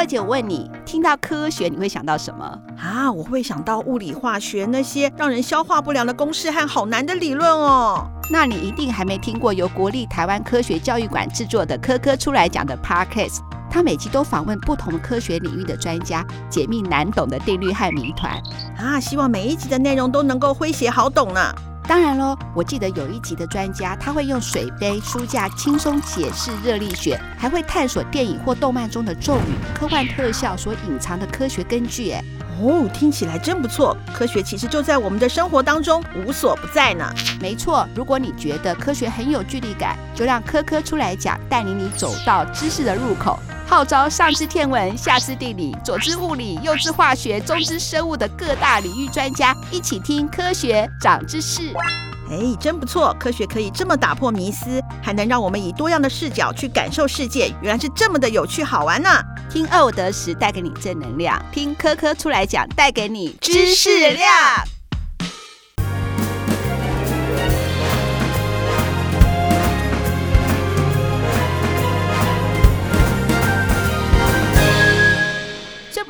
二姐，我问你，听到科学你会想到什么啊？我会想到物理化学那些让人消化不良的公式和好难的理论哦。那你一定还没听过由国立台湾科学教育馆制作的《科科出来讲》的 Podcast，他每集都访问不同科学领域的专家，解密难懂的定律和谜团啊！希望每一集的内容都能够诙谐好懂呢。当然喽，我记得有一集的专家，他会用水杯、书架轻松解释热力学，还会探索电影或动漫中的咒语、科幻特效所隐藏的科学根据。哎，哦，听起来真不错。科学其实就在我们的生活当中，无所不在呢。没错，如果你觉得科学很有距离感，就让科科出来讲，带领你走到知识的入口。号召上知天文，下知地理，左知物理，右知化学，中知生物的各大领域专家一起听科学长知识。哎，真不错！科学可以这么打破迷思，还能让我们以多样的视角去感受世界，原来是这么的有趣好玩呢、啊！听奥德时带给你正能量，听科科出来讲带给你知识量。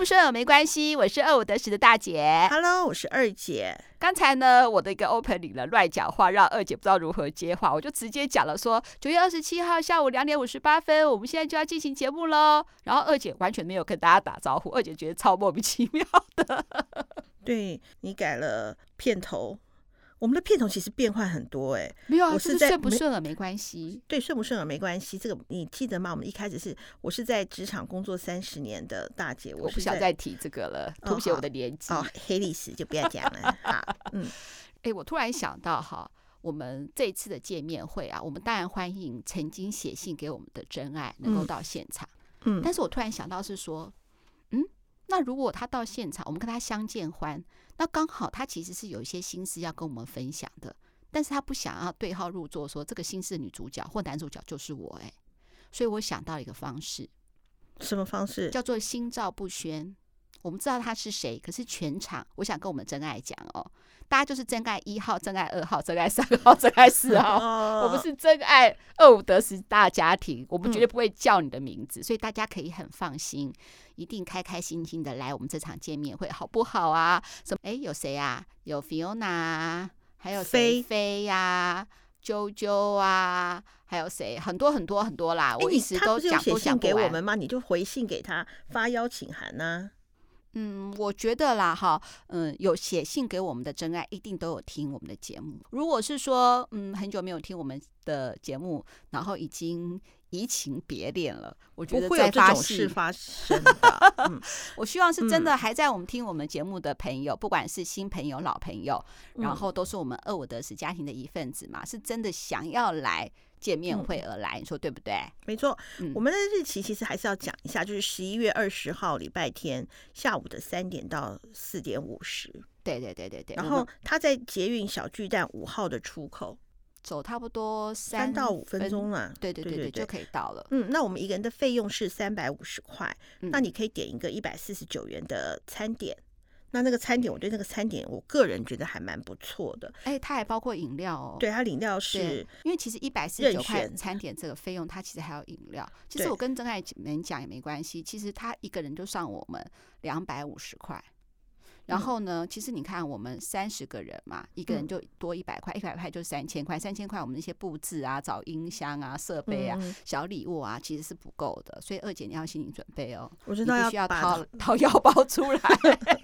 不顺没关系，我是二五得十的大姐。Hello，我是二姐。刚才呢，我的一个 opening 了乱讲话，让二姐不知道如何接话，我就直接讲了说，九月二十七号下午两点五十八分，我们现在就要进行节目喽。然后二姐完全没有跟大家打招呼，二姐觉得超莫名其妙的。对，你改了片头。我们的片头其实变换很多哎、欸，没有啊，我是在顺不顺耳没关系，对，顺不顺耳没关系。这个你记得吗？我们一开始是我是在职场工作三十年的大姐，我，我不想再提这个了，凸显我的年纪。哦，黑历史就不要讲了。好，嗯，哎，我突然想到哈，我们这一次的见面会啊，我们当然欢迎曾经写信给我们的真爱能够到现场，嗯，但是我突然想到是说，嗯，那如果他到现场，我们跟他相见欢，那刚好他其实是有一些心思要跟我们分享的。但是他不想要对号入座，说这个心事女主角或男主角就是我哎，所以我想到一个方式，什么方式？叫做心照不宣。我们知道他是谁，可是全场我想跟我们真爱讲哦，大家就是真爱一号、真爱二号、真爱三号、真爱四号，我们是真爱二五得十大家庭，我们绝对不会叫你的名字，所以大家可以很放心，一定开开心心的来我们这场见面会，好不好啊？什么？哎，有谁啊？有 Fiona。还有菲菲呀，啾啾啊，还有谁？很多很多很多啦！我一直都讲都讲不完。他不是有写信给我们吗？你就回信给他，发邀请函呢、啊。嗯，我觉得啦，哈，嗯，有写信给我们的真爱，一定都有听我们的节目。如果是说，嗯，很久没有听我们的节目，然后已经。移情别恋了，我觉得在发不会有这种事发生的。嗯、我希望是真的，还在我们听我们节目的朋友，嗯、不管是新朋友、老朋友，然后都是我们二五得十家庭的一份子嘛，是真的想要来见面会而来，嗯、你说对不对？没错，嗯、我们的日期其实还是要讲一下，就是十一月二十号礼拜天下午的三点到四点五十。对对对对对。然后他在捷运小巨蛋五号的出口。走差不多三,到五分钟嘛，对对对对，就可以到了。嗯，那我们一个人的费用是三百五十块，嗯、那你可以点一个一百四十九元的餐点。那那个餐点，我对那个餐点，我个人觉得还蛮不错的。哎，它还包括饮料哦。对，它饮料是，因为其实一百四十九块餐点这个费用，它其实还有饮料。其实我跟真爱们讲也没关系，其实他一个人就上我们两百五十块。然后呢，其实你看，我们三十个人嘛，一个人就多一百块，一百块就三千块，三千块我们那些布置啊、找音箱啊、设备啊、小礼物啊，其实是不够的。所以二姐你要心理准备哦，我知道要需要掏掏腰包出来，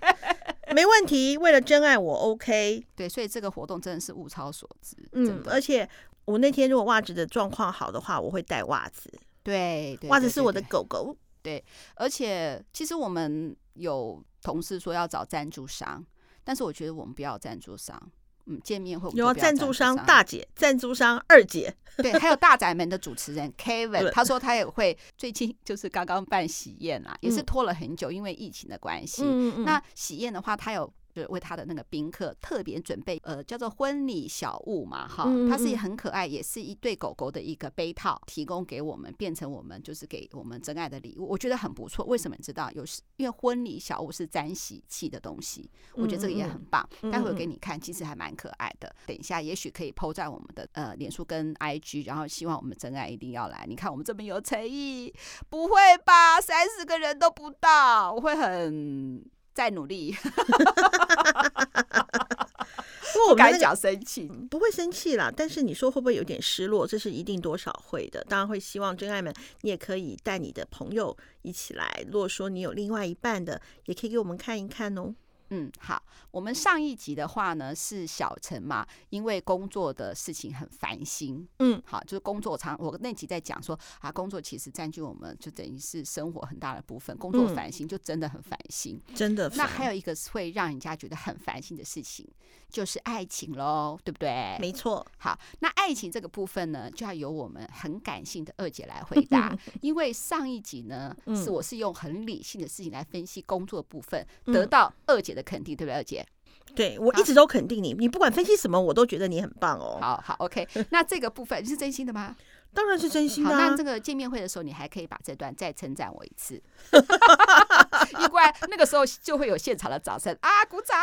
没问题。为了真爱我 OK。对，所以这个活动真的是物超所值。嗯，而且我那天如果袜子的状况好的话，我会带袜子。对，袜子是我的狗狗。对，而且其实我们有。同事说要找赞助商，但是我觉得我们不要赞助商。嗯，见面会有赞助商大姐、赞助商二姐，对，还有大宅门的主持人 Kevin，他说他也会最近就是刚刚办喜宴啊，也是拖了很久，因为疫情的关系。嗯嗯。那喜宴的话，他有就是为他的那个宾客特别准备呃叫做婚礼小物嘛，哈，它是也很可爱，也是一对狗狗的一个杯套，提供给我们，变成我们就是给我们真爱的礼物，我觉得很不错。为什么你知道？有时因为婚礼小物是沾喜气的东西，我觉得这个也很棒。待会给你看，其实还蛮可爱的。等一下也许可以 po 在我们的呃脸书跟 IG，然后希望我们真爱一定要来。你看我们这么有诚意，不会吧？三十个人都不到，我会很。再努力，不敢讲生气，不会生气啦。但是你说会不会有点失落？这是一定多少会的。当然会希望真爱们，你也可以带你的朋友一起来。如果说你有另外一半的，也可以给我们看一看哦。嗯，好，我们上一集的话呢是小陈嘛，因为工作的事情很烦心，嗯，好，就是工作常我那集在讲说啊，工作其实占据我们就等于是生活很大的部分，工作烦心就真的很烦心，嗯、真的。那还有一个会让人家觉得很烦心的事情，就是爱情喽，对不对？没错。好，那爱情这个部分呢，就要由我们很感性的二姐来回答，因为上一集呢是我是用很理性的事情来分析工作部分，得到二姐的肯定，对不对，二姐？对，我一直都肯定你，你不管分析什么，我都觉得你很棒哦。好好，OK。那这个部分是真心的吗？当然是真心的啊。那这个见面会的时候，你还可以把这段再称赞我一次，因为那个时候就会有现场的掌声啊，鼓掌，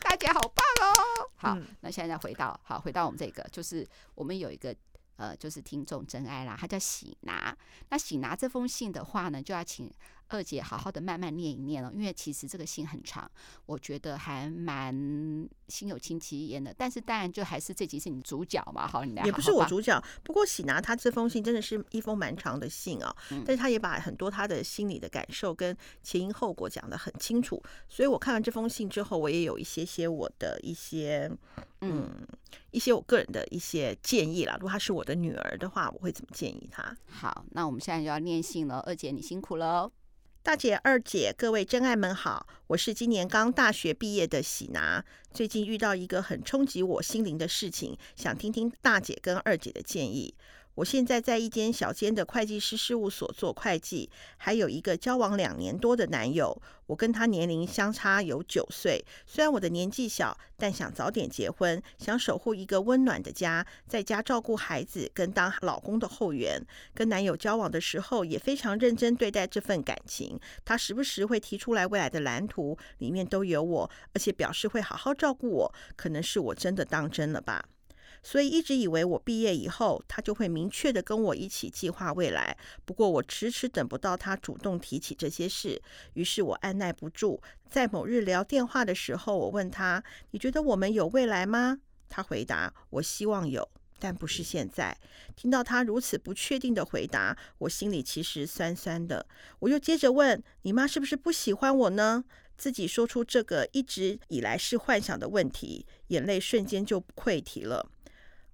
大姐好棒哦。好，嗯，那现在回到好，回到我们这个，就是我们有一个。呃，就是听众真爱啦，他叫喜拿。那喜拿这封信的话呢，就要请二姐好好的慢慢念一念了，因为其实这个信很长，我觉得还蛮心有戚戚焉的。但是当然，就还是这集是你主角嘛，好，你来好好。也不是我主角，不过喜拿他这封信真的是一封蛮长的信啊，嗯，但是他也把很多他的心里的感受跟前因后果讲得很清楚。所以我看完这封信之后，我也有一些些我的一些。嗯，一些我个人的一些建议啦。如果她是我的女儿的话，我会怎么建议她？好，那我们现在就要念信了。二姐，你辛苦了哦。大姐、二姐，各位真爱们好，我是今年刚大学毕业的喜拿，最近遇到一个很冲击我心灵的事情，想听听大姐跟二姐的建议。我现在在一间小间的会计师事务所做会计，还有一个交往两年多的男友。我跟他年龄相差有九岁，虽然我的年纪小，但想早点结婚，想守护一个温暖的家，在家照顾孩子，跟当老公的后援。跟男友交往的时候，也非常认真对待这份感情。他时不时会提出来未来的蓝图，里面都有我，而且表示会好好照顾我。可能是我真的当真了吧。所以一直以为我毕业以后，他就会明确的跟我一起计划未来。不过我迟迟等不到他主动提起这些事，于是我按捺不住，在某日聊电话的时候，我问他：“你觉得我们有未来吗？”他回答：“我希望有，但不是现在。”听到他如此不确定的回答，我心里其实酸酸的。我又接着问：“你妈是不是不喜欢我呢？”自己说出这个一直以来是幻想的问题，眼泪瞬间就溃堤了。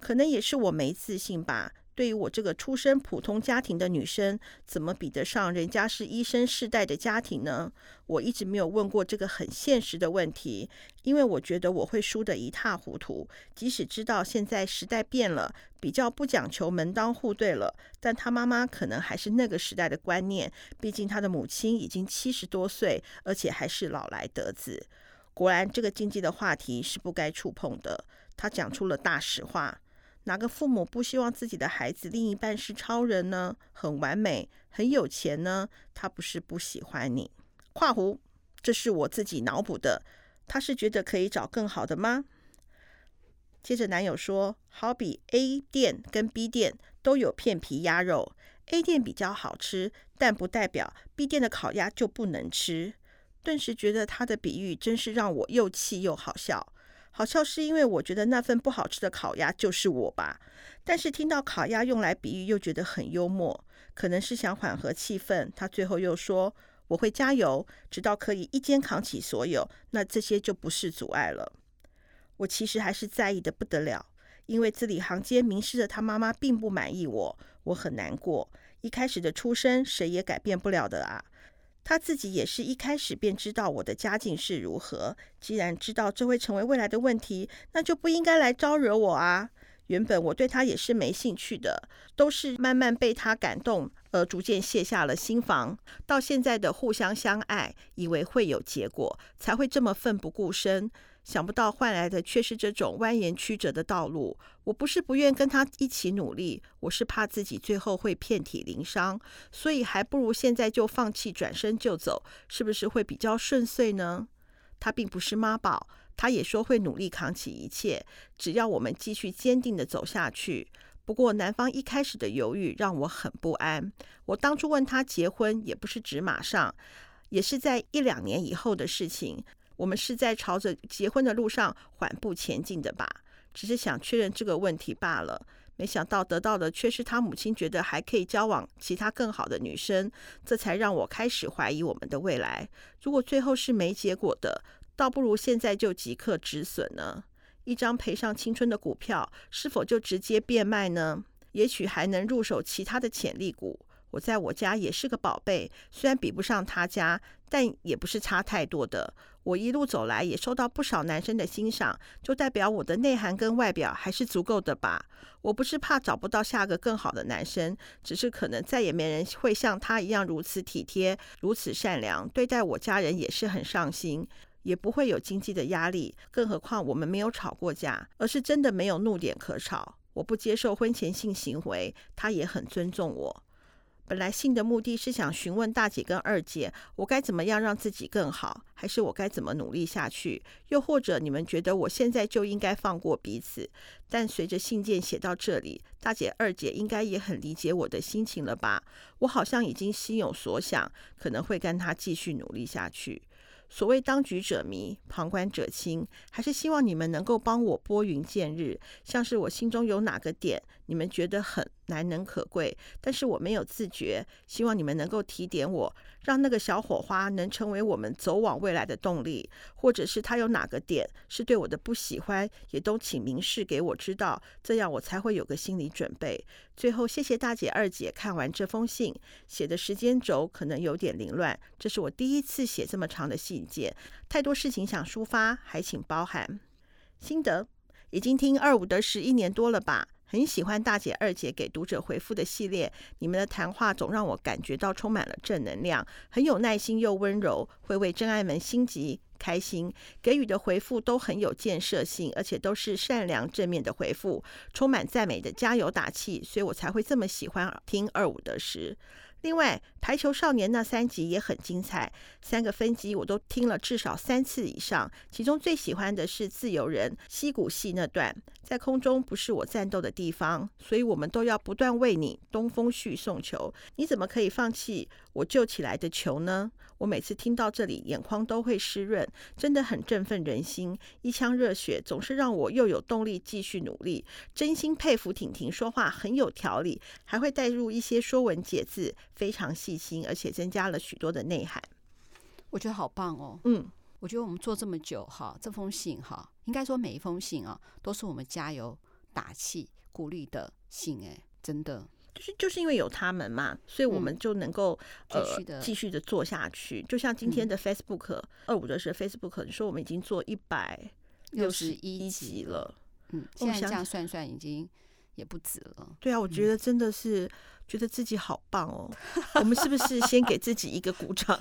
可能也是我没自信吧。对于我这个出身普通家庭的女生，怎么比得上人家是医生世代的家庭呢？我一直没有问过这个很现实的问题，因为我觉得我会输得一塌糊涂。即使知道现在时代变了，比较不讲求门当户对了，但他妈妈可能还是那个时代的观念。毕竟他的母亲已经七十多岁，而且还是老来得子。果然，这个禁忌的话题是不该触碰的。他讲出了大实话。哪个父母不希望自己的孩子另一半是超人呢？很完美，很有钱呢？他不是不喜欢你。括弧，这是我自己脑补的。他是觉得可以找更好的吗？接着男友说，好比 A 店跟 B 店都有片皮鸭肉，A 店比较好吃，但不代表 B 店的烤鸭就不能吃。顿时觉得他的比喻真是让我又气又好笑。好笑是因为我觉得那份不好吃的烤鸭就是我吧，但是听到烤鸭用来比喻又觉得很幽默，可能是想缓和气氛。他最后又说：“我会加油，直到可以一肩扛起所有，那这些就不是阻碍了。”我其实还是在意的不得了，因为字里行间明示着他妈妈并不满意我，我很难过。一开始的出身谁也改变不了的啊。他自己也是一开始便知道我的家境是如何。既然知道这会成为未来的问题，那就不应该来招惹我啊。原本我对他也是没兴趣的，都是慢慢被他感动而逐渐卸下了心防，到现在的互相相爱，以为会有结果，才会这么奋不顾身。想不到换来的却是这种蜿蜒曲折的道路。我不是不愿跟他一起努力，我是怕自己最后会遍体鳞伤，所以还不如现在就放弃，转身就走，是不是会比较顺遂呢？他并不是妈宝，他也说会努力扛起一切，只要我们继续坚定地走下去。不过男方一开始的犹豫让我很不安。我当初问他结婚，也不是指马上，也是在一两年以后的事情。我们是在朝着结婚的路上缓步前进的吧？只是想确认这个问题罢了。没想到得到的却是他母亲觉得还可以交往其他更好的女生，这才让我开始怀疑我们的未来。如果最后是没结果的，倒不如现在就即刻止损呢？一张赔上青春的股票，是否就直接变卖呢？也许还能入手其他的潜力股。我在我家也是个宝贝，虽然比不上他家，但也不是差太多的。我一路走来也受到不少男生的欣赏，就代表我的内涵跟外表还是足够的吧。我不是怕找不到下个更好的男生，只是可能再也没人会像他一样如此体贴、如此善良，对待我家人也是很上心，也不会有经济的压力。更何况我们没有吵过架，而是真的没有怒点可吵。我不接受婚前性行为，他也很尊重我。本来信的目的是想询问大姐跟二姐，我该怎么样让自己更好，还是我该怎么努力下去？又或者你们觉得我现在就应该放过彼此？但随着信件写到这里，大姐、二姐应该也很理解我的心情了吧？我好像已经心有所想，可能会跟他继续努力下去。所谓当局者迷，旁观者清，还是希望你们能够帮我拨云见日。像是我心中有哪个点，你们觉得很难能可贵，但是我没有自觉，希望你们能够提点我，让那个小火花能成为我们走往未来的动力。或者是他有哪个点是对我的不喜欢，也都请明示给我知道，这样我才会有个心理准备。最后，谢谢大姐、二姐看完这封信，写的时间轴可能有点凌乱，这是我第一次写这么长的信件，太多事情想抒发，还请包涵。心得：已经听二五得十一年多了吧。很喜欢大姐、二姐给读者回复的系列，你们的谈话总让我感觉到充满了正能量，很有耐心又温柔，会为真爱们心急开心。给予的回复都很有建设性，而且都是善良正面的回复，充满赞美的加油打气，所以我才会这么喜欢听二五得十。另外，《排球少年》那三集也很精彩，三个分集我都听了至少三次以上。其中最喜欢的是自由人溪谷戏那段，在空中不是我战斗的地方，所以我们都要不断为你东风旭送球。你怎么可以放弃我救起来的球呢？我每次听到这里，眼眶都会湿润，真的很振奋人心，一腔热血总是让我又有动力继续努力。真心佩服婷婷说话很有条理，还会带入一些说文解字。非常细心，而且增加了许多的内涵，我觉得好棒哦。嗯，我觉得我们做这么久哈，这封信哈，应该说每一封信啊，都是我们加油打气鼓励的信哎，真的。就是就是因为有他们嘛，所以我们就能够、嗯、继续的、呃、继续的做下去。就像今天的 Facebook、嗯、二五的是 Facebook，你说我们已经做一百六十一集了，嗯，现在这样算算已经也不止了。对啊，我觉得真的是。嗯觉得自己好棒哦！我们是不是先给自己一个鼓掌？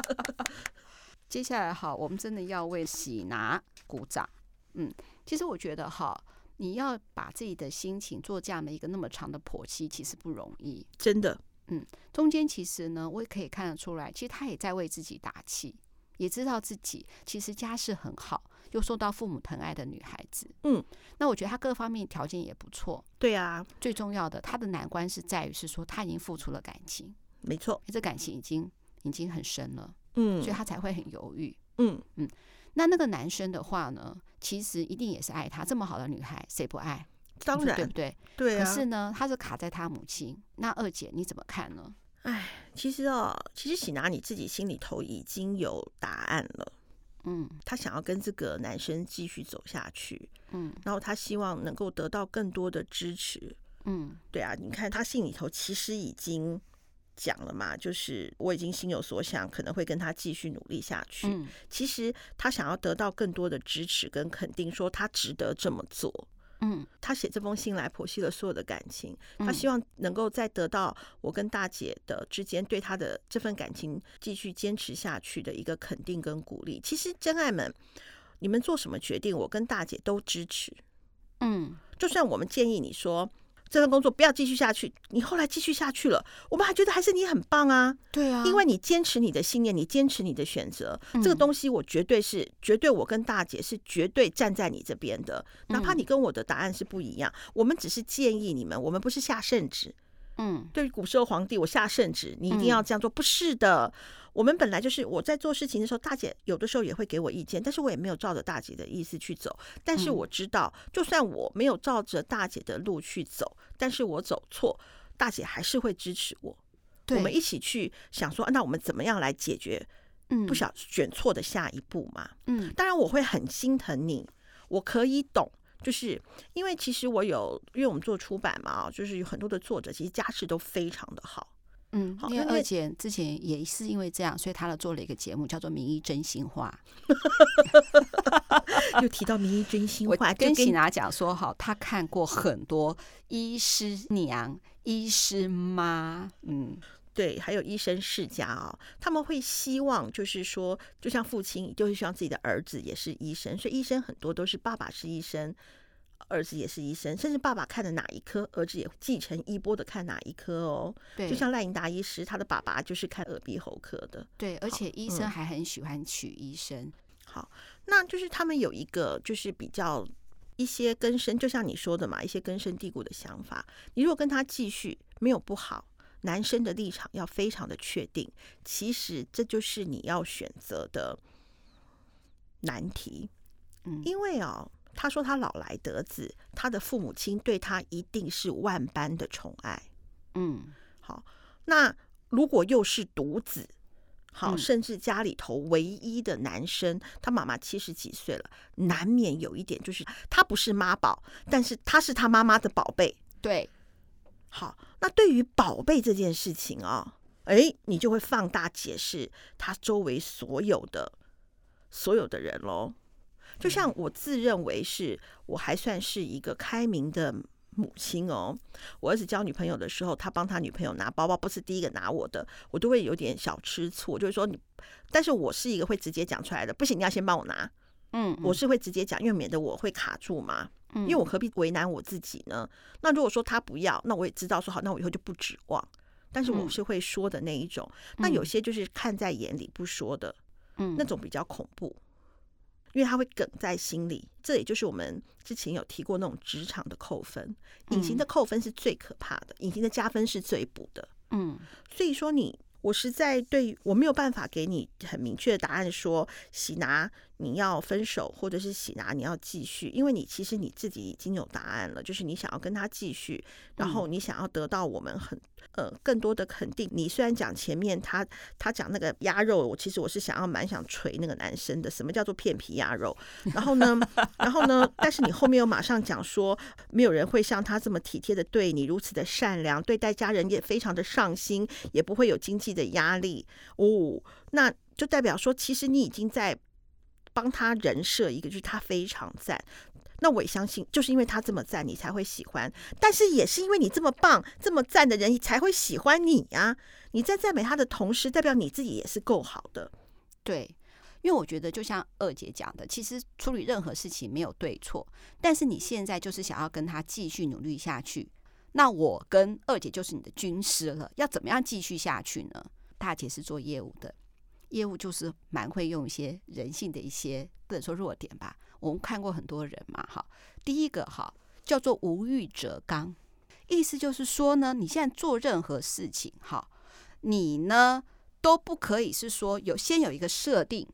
接下来好，我们真的要为喜拿鼓掌。嗯，其实我觉得哈，你要把自己的心情做这样的一个那么长的剖析，其实不容易，真的。嗯，中间其实呢，我也可以看得出来，其实他也在为自己打气，也知道自己其实家世很好。又受到父母疼爱的女孩子，嗯，那我觉得她各方面条件也不错。对啊，最重要的，她的难关是在于是说她已经付出了感情，没错，这感情已经已经很深了，嗯，所以她才会很犹豫，嗯嗯。那那个男生的话呢，其实一定也是爱她，这么好的女孩，谁不爱？当然，对不对？对啊。可是呢，他是卡在他母亲。那二姐你怎么看呢？哎，其实哦，其实喜拿你自己心里头已经有答案了。嗯，她想要跟这个男生继续走下去，嗯，然后她希望能够得到更多的支持，嗯，对啊，你看她信里头其实已经讲了嘛，就是我已经心有所想，可能会跟他继续努力下去。嗯，其实她想要得到更多的支持跟肯定，说他值得这么做。嗯，他写这封信来剖析了所有的感情，他希望能够再得到我跟大姐的之间对他的这份感情继续坚持下去的一个肯定跟鼓励。其实真爱们，你们做什么决定，我跟大姐都支持。嗯，就算我们建议你说。这份工作不要继续下去，你后来继续下去了，我们还觉得还是你很棒啊。对啊，因为你坚持你的信念，你坚持你的选择，嗯、这个东西我绝对是绝对，我跟大姐是绝对站在你这边的，哪怕你跟我的答案是不一样，嗯、我们只是建议你们，我们不是下圣旨。嗯，对于古时候皇帝，我下圣旨，你一定要这样做，嗯、不是的。我们本来就是我在做事情的时候，大姐有的时候也会给我意见，但是我也没有照着大姐的意思去走。但是我知道，就算我没有照着大姐的路去走，但是我走错，大姐还是会支持我。我们一起去想说，那我们怎么样来解决？嗯，不想选错的下一步嘛。嗯，当然我会很心疼你，我可以懂，就是因为其实我有，因为我们做出版嘛，就是有很多的作者，其实家世都非常的好。嗯，因为二姐之前也是因为这样，所以她做了一个节目，叫做《名医真心话》。又提到名医真心话，我跟喜拿讲说，哈，她看过很多医师娘、医师妈，嗯，对，还有医生世家啊、哦，他们会希望，就是说，就像父亲，就是希望自己的儿子也是医生，所以医生很多都是爸爸是医生。儿子也是医生，甚至爸爸看的哪一科，儿子也继承衣钵的看哪一科哦。对，就像赖英达医师，他的爸爸就是看耳鼻喉科的。对，而且医生还很喜欢娶医生。好，那就是他们有一个就是比较一些根深，就像你说的嘛，一些根深蒂固的想法。你如果跟他继续，没有不好，男生的立场要非常的确定。其实这就是你要选择的难题。嗯，因为哦。他说他老来得子，他的父母亲对他一定是万般的宠爱。嗯，好，那如果又是独子，好，甚至家里头唯一的男生，他妈妈七十几岁了，难免有一点就是他不是妈宝，但是他是他妈妈的宝贝。对，好，那对于宝贝这件事情啊，哎，你就会放大解释他周围所有的所有的人喽。就像我自认为是我还算是一个开明的母亲哦。我儿子交女朋友的时候，他帮他女朋友拿包包，不是第一个拿我的，我都会有点小吃醋，就是说你，但是我是一个会直接讲出来的，不行，你要先帮我拿。嗯，我是会直接讲，因为免得我会卡住嘛。因为我何必为难我自己呢？那如果说他不要，那我也知道说好，那我以后就不指望。但是我是会说的那一种。那有些就是看在眼里不说的，嗯，那种比较恐怖。因为他会梗在心里，这也就是我们之前有提过那种职场的扣分，隐形的扣分是最可怕的，隐形的加分是最补的。嗯，所以说你，我实在对我没有办法给你很明确的答案，说喜拿你要分手，或者是喜拿你要继续，因为你其实你自己已经有答案了，就是你想要跟他继续，然后你想要得到我们很。呃，更多的肯定。你虽然讲前面他他讲那个鸭肉，我其实我是想要蛮想锤那个男生的。什么叫做片皮鸭肉？然后呢，然后呢？但是你后面又马上讲说，没有人会像他这么体贴的对你，如此的善良，对待家人也非常的上心，也不会有经济的压力。哦，那就代表说，其实你已经在帮他人设一个，就是他非常赞。那我也相信，就是因为他这么赞，你才会喜欢。但是也是因为你这么棒、这么赞的人，你才会喜欢你呀。你在赞美他的同时，代表你自己也是够好的。对，因为我觉得，就像二姐讲的，其实处理任何事情没有对错。但是你现在就是想要跟他继续努力下去，那我跟二姐就是你的军师了。要怎么样继续下去呢？大姐是做业务的，业务就是蛮会用一些人性的一些，不能说弱点吧。我们看过很多人嘛，哈，第一个哈叫做无欲则刚，意思就是说呢，你现在做任何事情，哈，你呢都不可以是说有先有一个设定，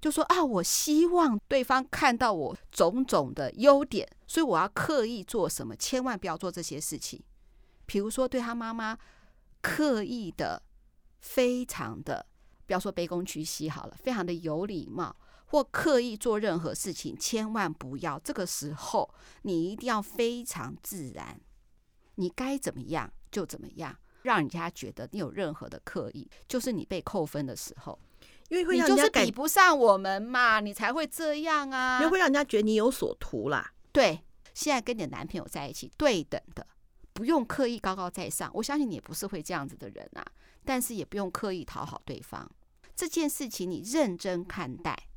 就说啊，我希望对方看到我种种的优点，所以我要刻意做什么，千万不要做这些事情。比如说对他妈妈刻意的，非常的，不要说卑躬屈膝好了，非常的有礼貌。或刻意做任何事情，千万不要。这个时候，你一定要非常自然，你该怎么样就怎么样，让人家觉得你有任何的刻意，就是你被扣分的时候，因为会让人家你就是比不上我们嘛，你才会这样啊，因为会让人家觉得你有所图啦。对，现在跟你的男朋友在一起，对等的，不用刻意高高在上。我相信你也不是会这样子的人啊，但是也不用刻意讨好对方。这件事情你认真看待，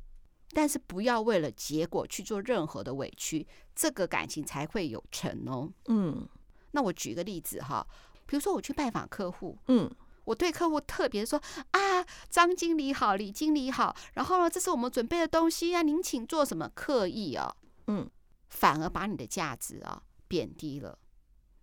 但是不要为了结果去做任何的委屈，这个感情才会有成哦。嗯，那我举个例子哈，比如说我去拜访客户，嗯。我对客户特别说啊，张经理好，李经理好，然后呢，这是我们准备的东西啊，您请做什么？刻意哦，嗯，反而把你的价值啊贬低了。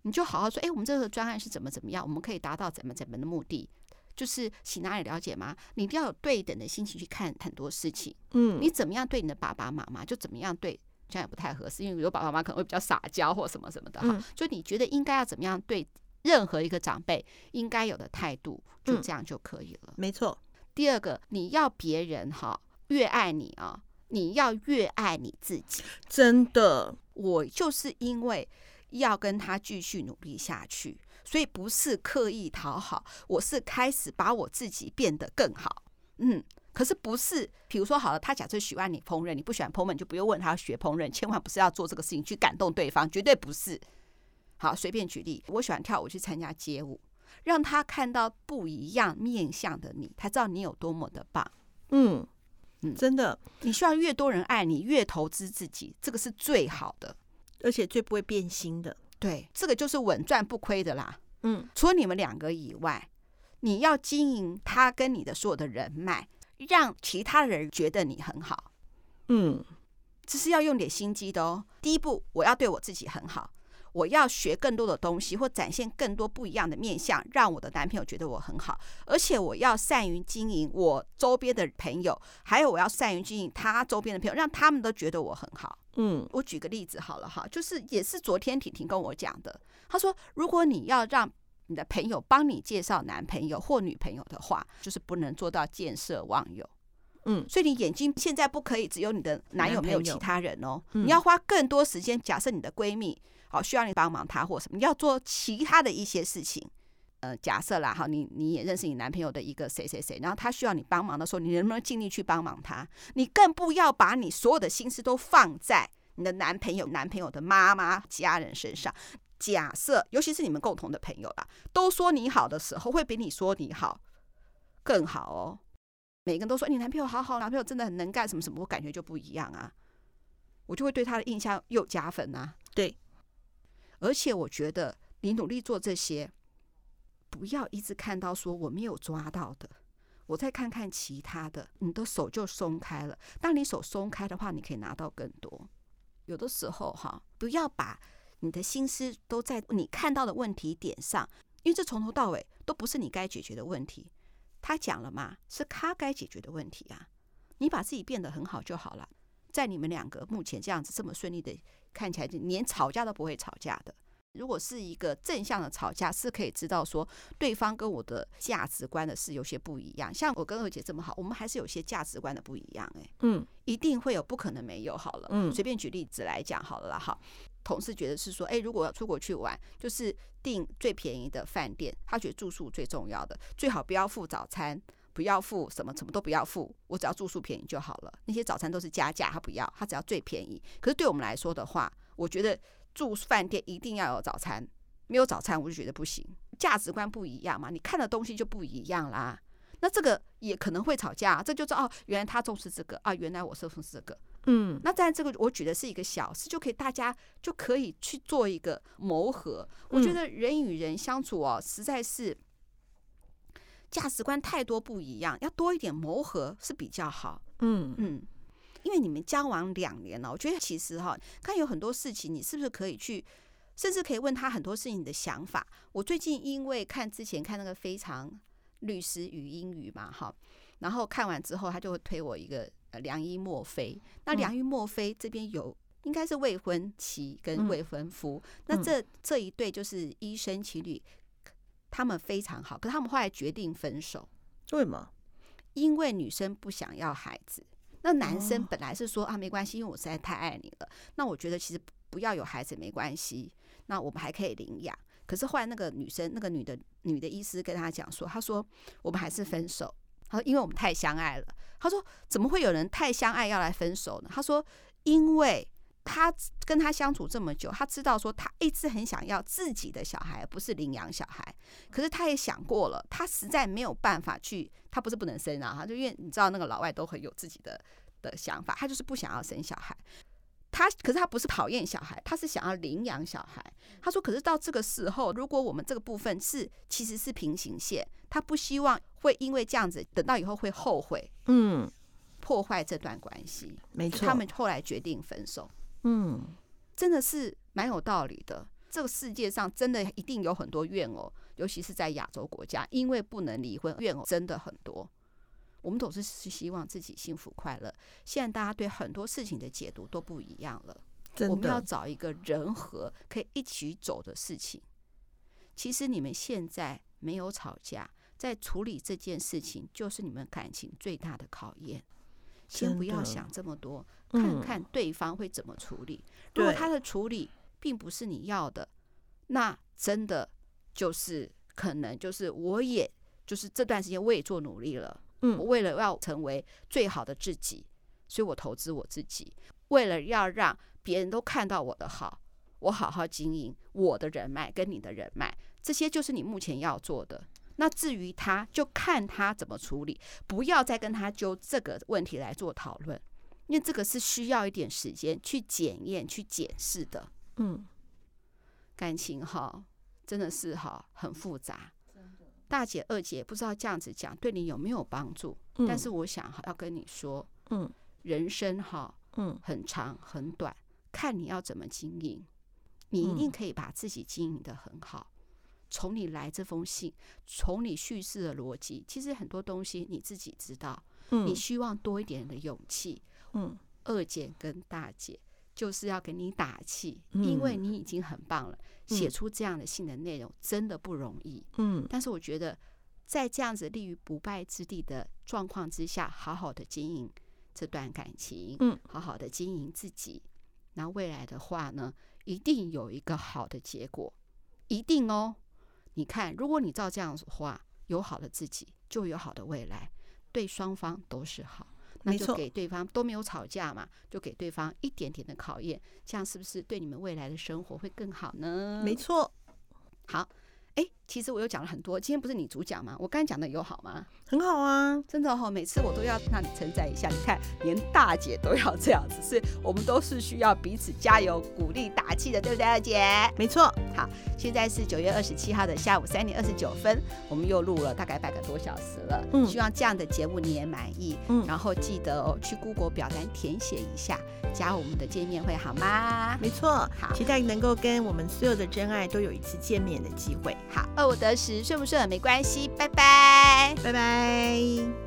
你就好好说，哎，我们这个专案是怎么怎么样，我们可以达到怎么怎么的目的，就是喜哪里了解吗？你一定要有对等的心情去看很多事情，嗯，你怎么样对你的爸爸妈妈，就怎么样对，这样也不太合适，因为有爸爸妈妈可能会比较撒娇或什么什么的哈，嗯，就你觉得应该要怎么样对？任何一个长辈应该有的态度，就这样就可以了。嗯、没错。第二个，你要别人哈越爱你啊，你要越爱你自己。真的，我就是因为要跟他继续努力下去，所以不是刻意讨好，我是开始把我自己变得更好。嗯，可是不是，比如说好了，他假设喜欢你烹饪，你不喜欢烹饪，你就不用问他学烹饪，千万不是要做这个事情去感动对方，绝对不是。好，随便举例，我喜欢跳舞，去参加街舞，让他看到不一样面向的你，他知道你有多么的棒。嗯嗯，真的，你需要越多人爱你，越投资自己，这个是最好的，而且最不会变心的。对，这个就是稳赚不亏的啦。嗯，除了你们两个以外，你要经营他跟你的所有的人脉，让其他人觉得你很好。嗯，这是要用点心机的哦。第一步，我要对我自己很好。我要学更多的东西，或展现更多不一样的面相，让我的男朋友觉得我很好。而且我要善于经营我周边的朋友，还有我要善于经营他周边的朋友，让他们都觉得我很好。嗯，我举个例子好了哈，就是也是昨天婷婷跟我讲的，她说如果你要让你的朋友帮你介绍男朋友或女朋友的话，就是不能做到见色忘友。嗯，所以你眼睛现在不可以只有你的男友，没有其他人哦。嗯，你要花更多时间。假设你的闺蜜好需要你帮忙，她或什么，你要做其他的一些事情。呃，假设啦，哈，你你也认识你男朋友的一个谁谁谁，然后他需要你帮忙的时候，你能不能尽力去帮忙他？你更不要把你所有的心思都放在你的男朋友、男朋友的妈妈、家人身上。假设，尤其是你们共同的朋友啦，都说你好的时候，会比你说你好更好哦。每个人都说你男朋友好好，男朋友真的很能干，什么什么，我感觉就不一样啊，我就会对他的印象又加分啊。对，而且我觉得你努力做这些，不要一直看到说我没有抓到的，我再看看其他的，你的手就松开了。当你手松开的话，你可以拿到更多。有的时候哈，不要把你的心思都在你看到的问题点上，因为这从头到尾都不是你该解决的问题。他讲了嘛，是他该解决的问题啊。你把自己变得很好就好了。在你们两个目前这样子这么顺利的，看起来就连吵架都不会吵架的。如果是一个正向的吵架，是可以知道说对方跟我的价值观的是有些不一样。像我跟二姐这么好，我们还是有些价值观的不一样。哎，嗯，一定会有，不可能没有。好了，嗯，随便举例子来讲好了啦。哈，同事觉得是说，哎，如果要出国去玩，就是。订最便宜的饭店，他觉得住宿最重要的，最好不要付早餐，不要付什么，什么都不要付，我只要住宿便宜就好了。那些早餐都是加价，他不要，他只要最便宜。可是对我们来说的话，我觉得住饭店一定要有早餐，没有早餐我就觉得不行。价值观不一样嘛，你看的东西就不一样啦。那这个也可能会吵架，这就是哦，原来他重视这个啊，原来我重视这个。嗯，那在这个我举的是一个小事，就可以大家就可以去做一个磨合。我觉得人与人相处哦，实在是价值观太多不一样，要多一点磨合是比较好。嗯嗯，因为你们交往两年了，我觉得其实哈，看有很多事情，你是不是可以去，甚至可以问他很多事情的想法。我最近因为看之前看那个非常律师与英语嘛，哈，然后看完之后，他就会推我一个。梁医莫非，那梁医莫非这边有应该是未婚妻跟未婚夫，嗯、那这这一对就是医生情侣，他们非常好，可他们后来决定分手。为什么？因为女生不想要孩子，那男生本来是说啊没关系，因为我实在太爱你了，那我觉得其实不要有孩子没关系，那我们还可以领养。可是后来那个女生，那个女的女的医师跟他讲说，他说我们还是分手。他说：“因为我们太相爱了。”他说：“怎么会有人太相爱要来分手呢？”他说：“因为他跟他相处这么久，他知道说他一直很想要自己的小孩，不是领养小孩。可是他也想过了，他实在没有办法去。他不是不能生啊，他就因为你知道那个老外都很有自己的的想法，他就是不想要生小孩。他可是他不是讨厌小孩，他是想要领养小孩。他说，可是到这个时候，如果我们这个部分是其实是平行线，他不希望会因为这样子，等到以后会后悔，嗯，破坏这段关系。没错，他们后来决定分手。嗯，真的是蛮有道理的。这个世界上真的一定有很多怨偶，尤其是在亚洲国家，因为不能离婚，怨偶真的很多。我们总是希望自己幸福快乐。现在大家对很多事情的解读都不一样了。我们要找一个人和可以一起走的事情。其实你们现在没有吵架，在处理这件事情，就是你们感情最大的考验。先不要想这么多，看看对方会怎么处理。如果他的处理并不是你要的，那真的就是可能就是我也就是这段时间我也做努力了。嗯，我为了要成为最好的自己，所以我投资我自己。为了要让别人都看到我的好，我好好经营我的人脉跟你的人脉，这些就是你目前要做的。那至于他，就看他怎么处理，不要再跟他就这个问题来做讨论，因为这个是需要一点时间去检验、去检视的。嗯，感情哈，真的是哈很复杂。大姐、二姐不知道这样子讲对你有没有帮助，但是我想要跟你说，嗯，人生哈，嗯，很长很短，看你要怎么经营，你一定可以把自己经营的很好。从你来这封信，从你叙事的逻辑，其实很多东西你自己知道，你希望多一点的勇气，嗯，二姐跟大姐。就是要给你打气，因为你已经很棒了。写出这样的信的内容真的不容易。嗯，但是我觉得在这样子立于不败之地的状况之下，好好的经营这段感情，嗯，好好的经营自己，那未来的话呢，一定有一个好的结果，一定哦。你看，如果你照这样子的话，有好的自己，就有好的未来，对双方都是好。那就给对方都没有吵架嘛，就给对方一点点的考验，这样是不是对你们未来的生活会更好呢？没错，好。哎，其实我又讲了很多。今天不是你主讲吗？我刚才讲的有好吗？很好啊，真的哈、哦。每次我都要让你称赞一下。你看，连大姐都要这样子，所以我们都是需要彼此加油、鼓励、打气的，对不对，二姐？没错。好，现在是九月二十七号的下午三点二十九分，我们又录了大概半个多小时了。嗯，希望这样的节目你也满意。嗯，然后记得哦，去 Google 表单填写一下，加我们的见面会好吗？没错。好，期待能够跟我们所有的真爱都有一次见面的机会。好，二五得十，顺不顺没关系，拜拜，拜拜。